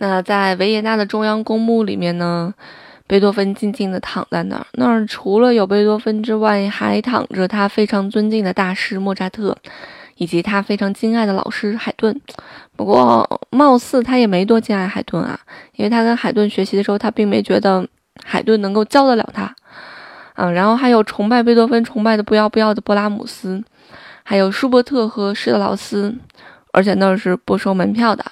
那在维也纳的中央公墓里面呢，贝多芬静静地躺在那儿。那儿除了有贝多芬之外，还躺着他非常尊敬的大师莫扎特，以及他非常敬爱的老师海顿。不过，貌似他也没多敬爱海顿啊，因为他跟海顿学习的时候，他并没觉得海顿能够教得了他。嗯，然后还有崇拜贝多芬、崇拜的不要不要的勃拉姆斯，还有舒伯特和施特劳斯，而且那是不收门票的。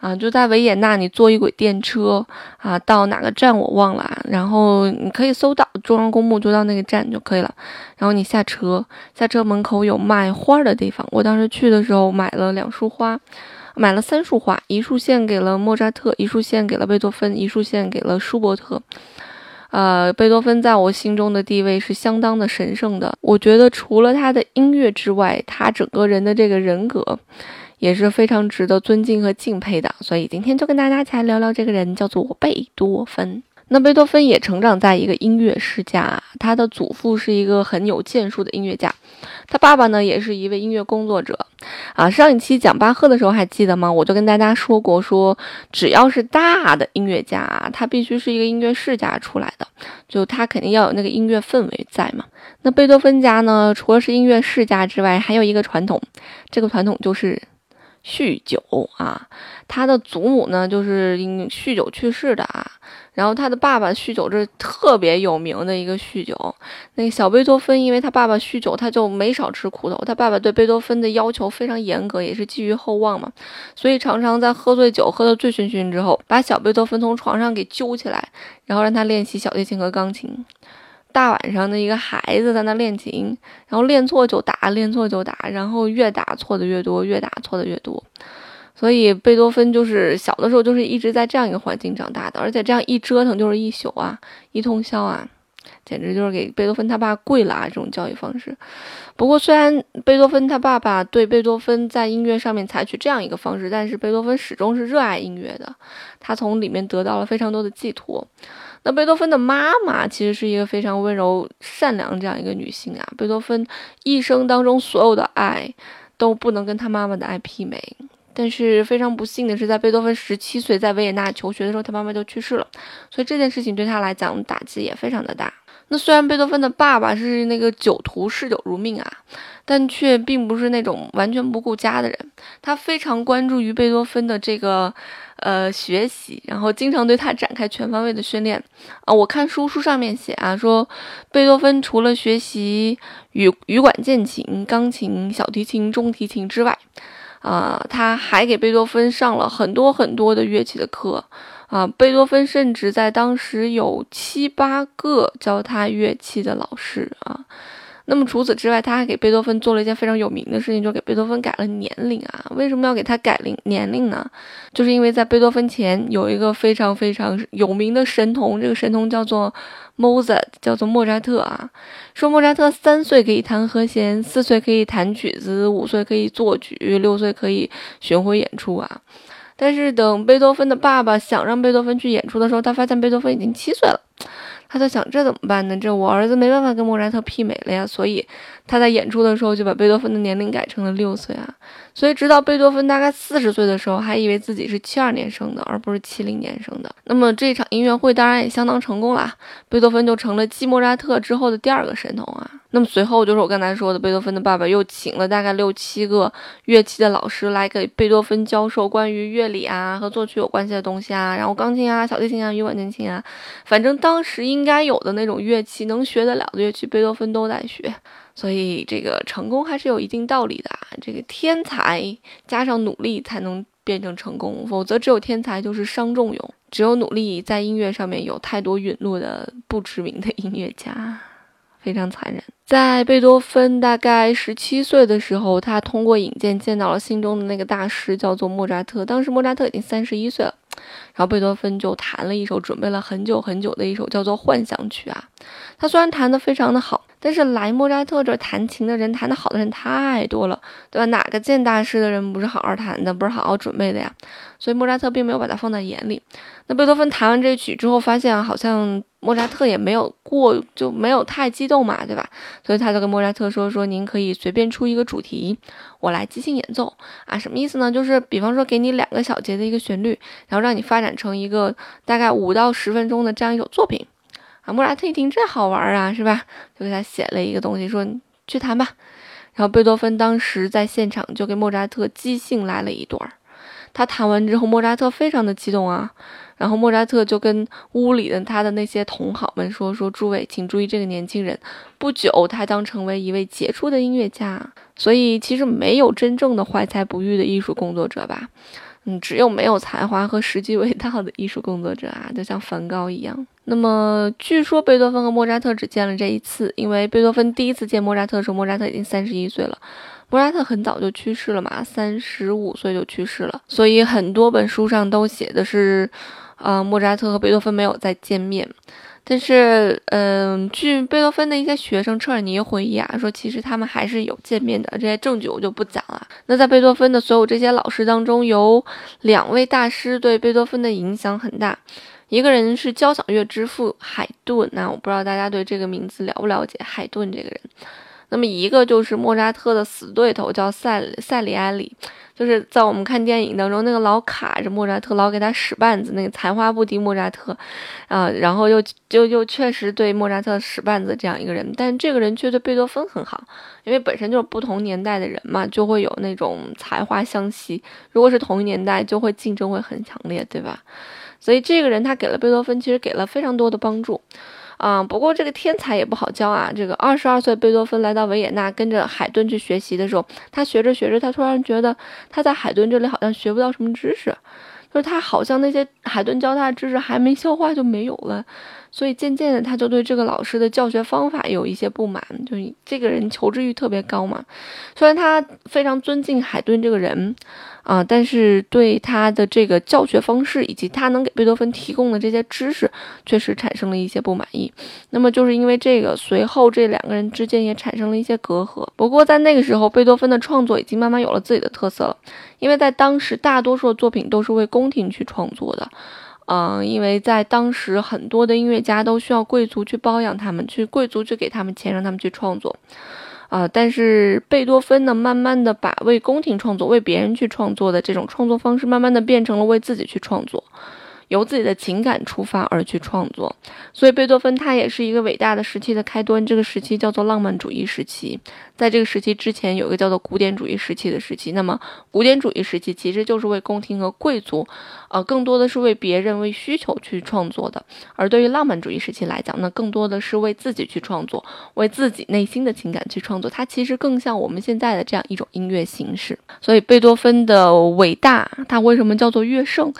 啊，就在维也纳，你坐一轨电车啊，到哪个站我忘了，然后你可以搜到中央公墓，就到那个站就可以了。然后你下车，下车门口有卖花的地方。我当时去的时候买了两束花，买了三束花，一束献给了莫扎特，一束献给了贝多芬，一束献给了舒伯特。呃，贝多芬在我心中的地位是相当的神圣的。我觉得除了他的音乐之外，他整个人的这个人格。也是非常值得尊敬和敬佩的，所以今天就跟大家一起来聊聊这个人，叫做贝多芬。那贝多芬也成长在一个音乐世家，他的祖父是一个很有建树的音乐家，他爸爸呢也是一位音乐工作者。啊，上一期讲巴赫的时候还记得吗？我就跟大家说过，说只要是大的音乐家，他必须是一个音乐世家出来的，就他肯定要有那个音乐氛围在嘛。那贝多芬家呢，除了是音乐世家之外，还有一个传统，这个传统就是。酗酒啊，他的祖母呢就是因酗酒去世的啊，然后他的爸爸酗酒，这是特别有名的一个酗酒。那个小贝多芬，因为他爸爸酗酒，他就没少吃苦头。他爸爸对贝多芬的要求非常严格，也是寄予厚望嘛，所以常常在喝醉酒、喝得醉醺醺之后，把小贝多芬从床上给揪起来，然后让他练习小提琴和钢琴。大晚上的一个孩子在那练琴，然后练错就打，练错就打，然后越打错的越多，越打错的越多。所以贝多芬就是小的时候就是一直在这样一个环境长大的，而且这样一折腾就是一宿啊，一通宵啊，简直就是给贝多芬他爸跪了啊！这种教育方式。不过虽然贝多芬他爸爸对贝多芬在音乐上面采取这样一个方式，但是贝多芬始终是热爱音乐的，他从里面得到了非常多的寄托。那贝多芬的妈妈其实是一个非常温柔善良这样一个女性啊。贝多芬一生当中所有的爱都不能跟他妈妈的爱媲美，但是非常不幸的是，在贝多芬十七岁在维也纳求学的时候，他妈妈就去世了，所以这件事情对他来讲打击也非常的大。那虽然贝多芬的爸爸是那个酒徒嗜酒如命啊，但却并不是那种完全不顾家的人，他非常关注于贝多芬的这个。呃，学习，然后经常对他展开全方位的训练啊。我看书书上面写啊，说贝多芬除了学习羽羽管键琴、钢琴、小提琴、中提琴之外，啊，他还给贝多芬上了很多很多的乐器的课啊。贝多芬甚至在当时有七八个教他乐器的老师啊。那么除此之外，他还给贝多芬做了一件非常有名的事情，就给贝多芬改了年龄啊。为什么要给他改龄年龄呢？就是因为在贝多芬前有一个非常非常有名的神童，这个神童叫做 Mozart，叫做莫扎特啊。说莫扎特三岁可以弹和弦，四岁可以弹曲子，五岁可以作曲，六岁可以巡回演出啊。但是等贝多芬的爸爸想让贝多芬去演出的时候，他发现贝多芬已经七岁了。他在想这怎么办呢？这我儿子没办法跟莫扎特媲美了呀，所以他在演出的时候就把贝多芬的年龄改成了六岁啊。所以直到贝多芬大概四十岁的时候，还以为自己是七二年生的，而不是七零年生的。那么这场音乐会当然也相当成功啦，贝多芬就成了继莫扎特之后的第二个神童啊。那么随后就是我刚才说的，贝多芬的爸爸又请了大概六七个乐器的老师来给贝多芬教授关于乐理啊和作曲有关系的东西啊，然后钢琴啊、小提琴啊、羽管键琴啊，反正当时应该有的那种乐器，能学得了的乐器，贝多芬都在学。所以这个成功还是有一定道理的啊，这个天才加上努力才能变成成功，否则只有天才就是伤仲永，只有努力在音乐上面有太多陨落的不知名的音乐家。非常残忍。在贝多芬大概十七岁的时候，他通过引荐见到了心中的那个大师，叫做莫扎特。当时莫扎特已经三十一岁了，然后贝多芬就弹了一首准备了很久很久的一首叫做《幻想曲》啊。他虽然弹得非常的好，但是来莫扎特这弹琴的人，弹得好的人太多了，对吧？哪个见大师的人不是好好弹的，不是好好准备的呀？所以莫扎特并没有把他放在眼里。那贝多芬弹完这曲之后，发现好像莫扎特也没有过，就没有太激动嘛，对吧？所以他就跟莫扎特说：“说您可以随便出一个主题，我来即兴演奏啊。什么意思呢？就是比方说给你两个小节的一个旋律，然后让你发展成一个大概五到十分钟的这样一首作品。”莫扎特一听这好玩啊，是吧？就给他写了一个东西，说去弹吧。然后贝多芬当时在现场就给莫扎特即兴来了一段。他弹完之后，莫扎特非常的激动啊。然后莫扎特就跟屋里的他的那些同好们说：“说诸位，请注意这个年轻人，不久他将成为一位杰出的音乐家。所以其实没有真正的怀才不遇的艺术工作者吧。”嗯，只有没有才华和实际味道的艺术工作者啊，就像梵高一样。那么，据说贝多芬和莫扎特只见了这一次，因为贝多芬第一次见莫扎特的时候，莫扎特已经三十一岁了，莫扎特很早就去世了嘛，三十五岁就去世了，所以很多本书上都写的是，呃，莫扎特和贝多芬没有再见面。但是，嗯，据贝多芬的一些学生车尔尼回忆啊，说其实他们还是有见面的。这些证据我就不讲了。那在贝多芬的所有这些老师当中，有两位大师对贝多芬的影响很大。一个人是交响乐之父海顿，那我不知道大家对这个名字了不了解海顿这个人。那么一个就是莫扎特的死对头，叫塞塞里埃里。就是在我们看电影当中，那个老卡着莫扎特，老给他使绊子，那个才华不敌莫扎特，啊，然后又就又确实对莫扎特使绊子这样一个人，但这个人却对贝多芬很好，因为本身就是不同年代的人嘛，就会有那种才华相吸。如果是同一年代，就会竞争会很强烈，对吧？所以这个人他给了贝多芬，其实给了非常多的帮助。啊，不过这个天才也不好教啊。这个二十二岁贝多芬来到维也纳，跟着海顿去学习的时候，他学着学着，他突然觉得他在海顿这里好像学不到什么知识，就是他好像那些海顿教他的知识还没消化就没有了。所以渐渐的，他就对这个老师的教学方法有一些不满。就这个人求知欲特别高嘛，虽然他非常尊敬海顿这个人，啊，但是对他的这个教学方式以及他能给贝多芬提供的这些知识，确实产生了一些不满意。那么就是因为这个，随后这两个人之间也产生了一些隔阂。不过在那个时候，贝多芬的创作已经慢慢有了自己的特色了，因为在当时大多数的作品都是为宫廷去创作的。嗯，因为在当时，很多的音乐家都需要贵族去包养他们，去贵族去给他们钱，让他们去创作。啊，但是贝多芬呢，慢慢的把为宫廷创作、为别人去创作的这种创作方式，慢慢的变成了为自己去创作。由自己的情感出发而去创作，所以贝多芬他也是一个伟大的时期的开端。这个时期叫做浪漫主义时期，在这个时期之前有一个叫做古典主义时期的时期。那么古典主义时期其实就是为宫廷和贵族，呃，更多的是为别人为需求去创作的。而对于浪漫主义时期来讲，那更多的是为自己去创作，为自己内心的情感去创作。它其实更像我们现在的这样一种音乐形式。所以贝多芬的伟大，他为什么叫做乐圣？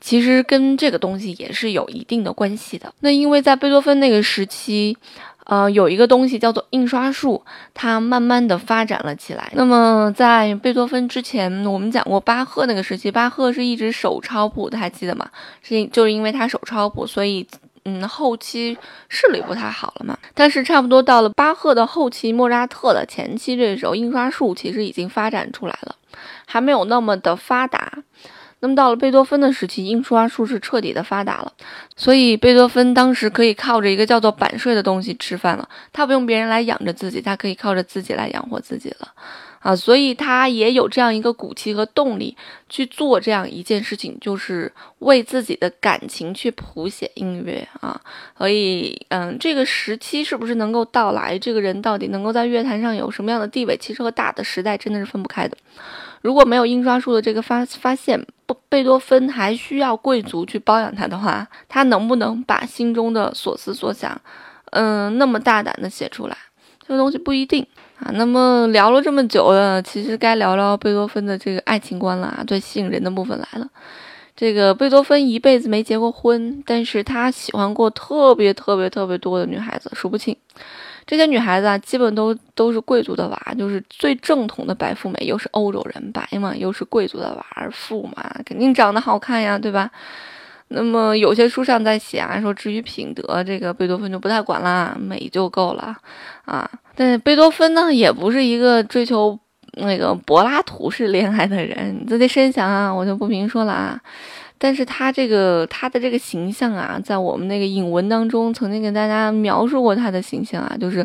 其实跟这个东西也是有一定的关系的。那因为在贝多芬那个时期，呃，有一个东西叫做印刷术，它慢慢的发展了起来。那么在贝多芬之前，我们讲过巴赫那个时期，巴赫是一直手抄谱的，还记得吗？是就是因为他手抄谱，所以嗯，后期视力不太好了嘛。但是差不多到了巴赫的后期，莫扎特的前期，这时候印刷术其实已经发展出来了，还没有那么的发达。那么到了贝多芬的时期，印刷术是彻底的发达了，所以贝多芬当时可以靠着一个叫做版税的东西吃饭了。他不用别人来养着自己，他可以靠着自己来养活自己了，啊，所以他也有这样一个骨气和动力去做这样一件事情，就是为自己的感情去谱写音乐啊。所以，嗯，这个时期是不是能够到来？这个人到底能够在乐坛上有什么样的地位？其实和大的时代真的是分不开的。如果没有印刷术的这个发发现，贝多芬还需要贵族去包养他的话，他能不能把心中的所思所想，嗯，那么大胆的写出来？这个东西不一定啊。那么聊了这么久了，其实该聊聊贝多芬的这个爱情观了啊，最吸引人的部分来了。这个贝多芬一辈子没结过婚，但是他喜欢过特别特别特别多的女孩子，数不清。这些女孩子啊，基本都都是贵族的娃，就是最正统的白富美，又是欧洲人白嘛，又是贵族的娃儿富嘛，肯定长得好看呀，对吧？那么有些书上在写啊，说至于品德，这个贝多芬就不太管啦，美就够了啊。但是贝多芬呢，也不是一个追求那个柏拉图式恋爱的人，这得深想啊，我就不明说了啊。但是他这个他的这个形象啊，在我们那个引文当中曾经给大家描述过他的形象啊，就是。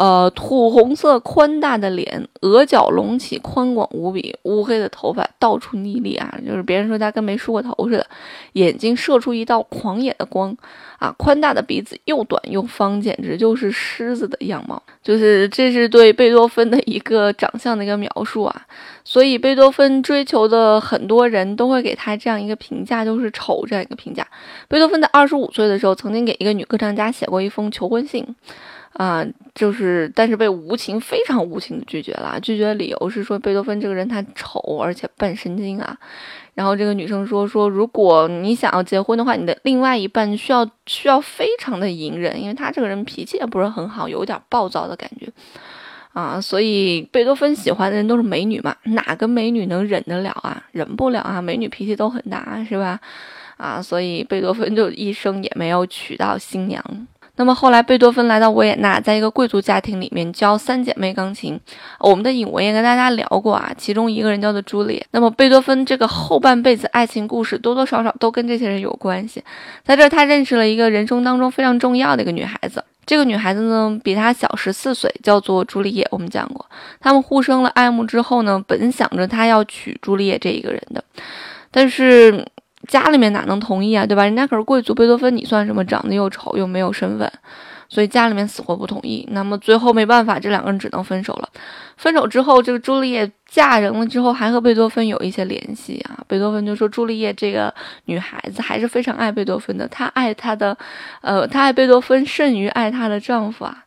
呃，土红色宽大的脸，额角隆起，宽广无比，乌黑的头发到处逆立啊，就是别人说他跟没梳过头似的。眼睛射出一道狂野的光啊，宽大的鼻子又短又方，简直就是狮子的样貌。就是这是对贝多芬的一个长相的一个描述啊。所以贝多芬追求的很多人都会给他这样一个评价，就是丑这样一个评价。贝多芬在二十五岁的时候，曾经给一个女歌唱家写过一封求婚信。啊，就是，但是被无情、非常无情的拒绝了。拒绝的理由是说贝多芬这个人他丑，而且笨神经啊。然后这个女生说说，如果你想要结婚的话，你的另外一半需要需要非常的隐忍，因为他这个人脾气也不是很好，有点暴躁的感觉啊。所以贝多芬喜欢的人都是美女嘛，哪个美女能忍得了啊？忍不了啊，美女脾气都很大，是吧？啊，所以贝多芬就一生也没有娶到新娘。那么后来，贝多芬来到维也纳，在一个贵族家庭里面教三姐妹钢琴。我们的影文也跟大家聊过啊，其中一个人叫做朱丽。那么贝多芬这个后半辈子爱情故事，多多少少都跟这些人有关系。在这儿，他认识了一个人生当中非常重要的一个女孩子。这个女孩子呢，比他小十四岁，叫做朱丽叶。我们讲过，他们互生了爱慕之后呢，本想着他要娶朱丽叶这一个人的，但是。家里面哪能同意啊，对吧？人家可是贵族，贝多芬你算什么？长得又丑又没有身份，所以家里面死活不同意。那么最后没办法，这两个人只能分手了。分手之后，这个朱丽叶嫁人了之后，还和贝多芬有一些联系啊。贝多芬就说，朱丽叶这个女孩子还是非常爱贝多芬的，她爱她的，呃，她爱贝多芬胜于爱她的丈夫啊。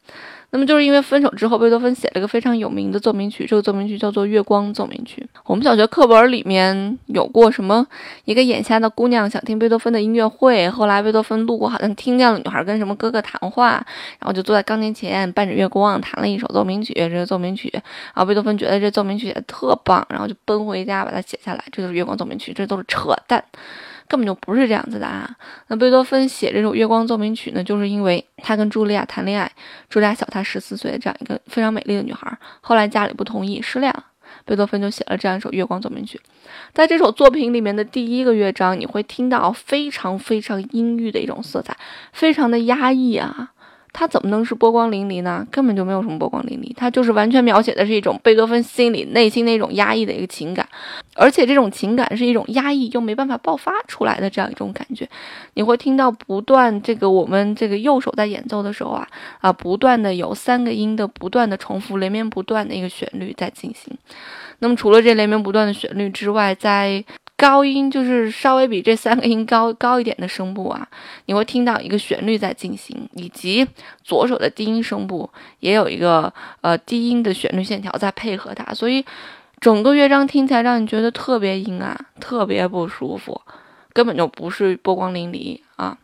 那么就是因为分手之后，贝多芬写了一个非常有名的奏鸣曲，这个奏鸣曲叫做《月光奏鸣曲》。我们小学课本里面有过什么？一个眼瞎的姑娘想听贝多芬的音乐会，后来贝多芬路过，好像听见了女孩跟什么哥哥谈话，然后就坐在钢琴前，伴着月光弹了一首奏鸣曲。这个奏鸣曲，然后贝多芬觉得这奏鸣曲写的特棒，然后就奔回家把它写下来。这就是《月光奏鸣曲》，这都是扯淡。根本就不是这样子的啊！那贝多芬写这首《月光奏鸣曲》呢，就是因为他跟茱莉亚谈恋爱，茱莉亚小他十四岁，这样一个非常美丽的女孩。后来家里不同意，失恋了，贝多芬就写了这样一首《月光奏鸣曲》。在这首作品里面的第一个乐章，你会听到非常非常阴郁的一种色彩，非常的压抑啊。他怎么能是波光粼粼呢？根本就没有什么波光粼粼，他就是完全描写的是一种贝多芬心里内心那种压抑的一个情感，而且这种情感是一种压抑又没办法爆发出来的这样一种感觉。你会听到不断这个我们这个右手在演奏的时候啊啊，不断的有三个音的不断的重复连绵不断的一个旋律在进行。那么除了这连绵不断的旋律之外，在高音就是稍微比这三个音高高一点的声部啊，你会听到一个旋律在进行，以及左手的低音声部也有一个呃低音的旋律线条在配合它，所以整个乐章听起来让你觉得特别阴暗，特别不舒服，根本就不是波光粼粼啊。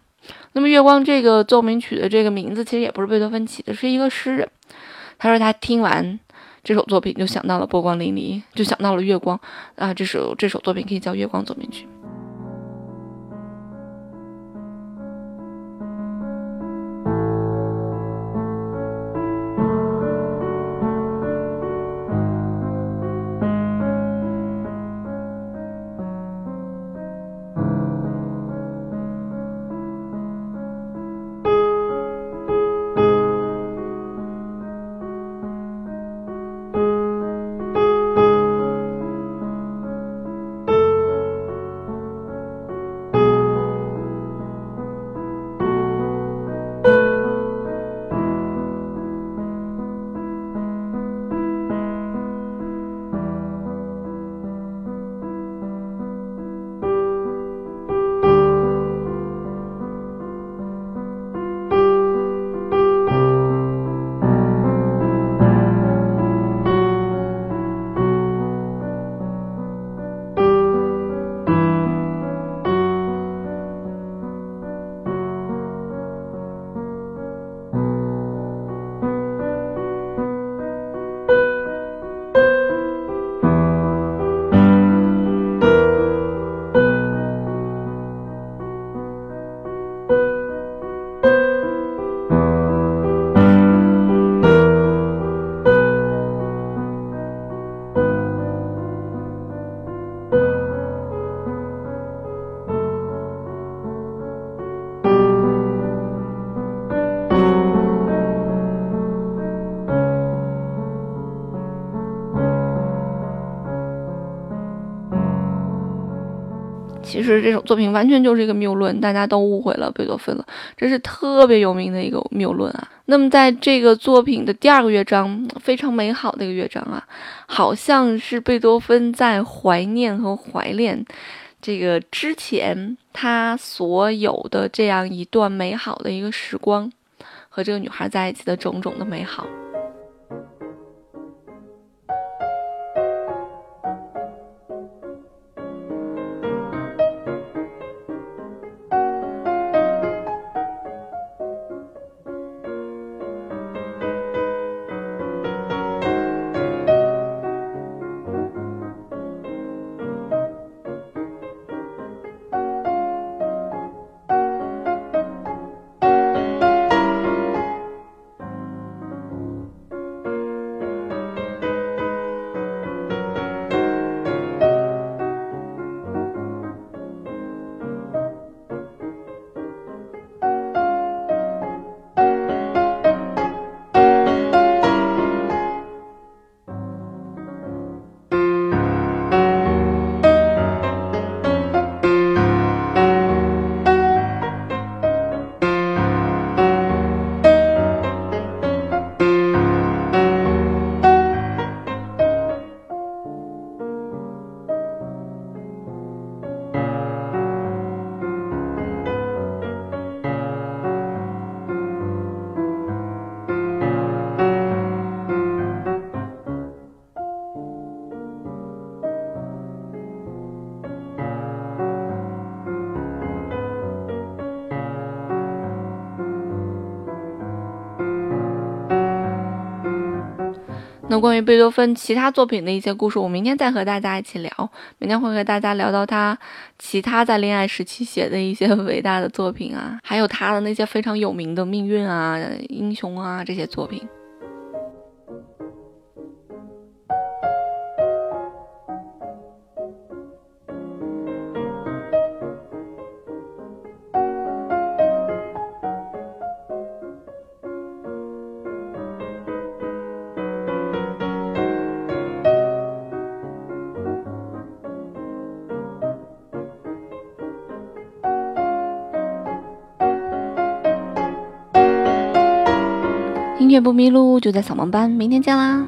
那么《月光》这个奏鸣曲的这个名字其实也不是贝多芬起的，是一个诗人，他说他听完。这首作品就想到了波光粼粼，就想到了月光啊！这首这首作品可以叫《月光奏鸣曲》。其实这首作品完全就是一个谬论，大家都误会了贝多芬了。这是特别有名的一个谬论啊。那么在这个作品的第二个乐章，非常美好的一个乐章啊，好像是贝多芬在怀念和怀念这个之前他所有的这样一段美好的一个时光，和这个女孩在一起的种种的美好。关于贝多芬其他作品的一些故事，我明天再和大家一起聊。明天会和大家聊到他其他在恋爱时期写的一些 伟大的作品啊，还有他的那些非常有名的命运啊、英雄啊这些作品。音乐不迷路，就在扫盲班。明天见啦！